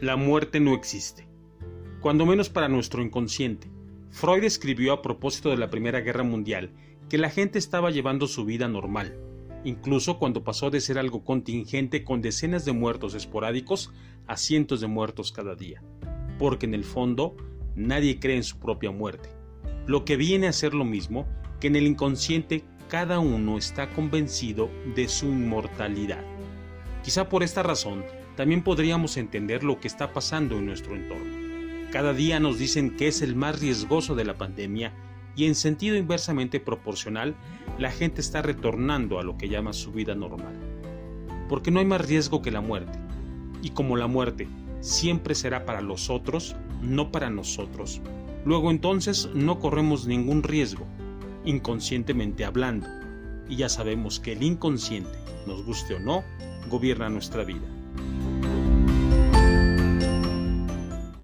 La muerte no existe, cuando menos para nuestro inconsciente. Freud escribió a propósito de la Primera Guerra Mundial que la gente estaba llevando su vida normal, incluso cuando pasó de ser algo contingente con decenas de muertos esporádicos a cientos de muertos cada día, porque en el fondo nadie cree en su propia muerte, lo que viene a ser lo mismo que en el inconsciente cada uno está convencido de su inmortalidad. Quizá por esta razón también podríamos entender lo que está pasando en nuestro entorno. Cada día nos dicen que es el más riesgoso de la pandemia y en sentido inversamente proporcional, la gente está retornando a lo que llama su vida normal. Porque no hay más riesgo que la muerte. Y como la muerte siempre será para los otros, no para nosotros, luego entonces no corremos ningún riesgo, inconscientemente hablando. Y ya sabemos que el inconsciente, nos guste o no, gobierna nuestra vida.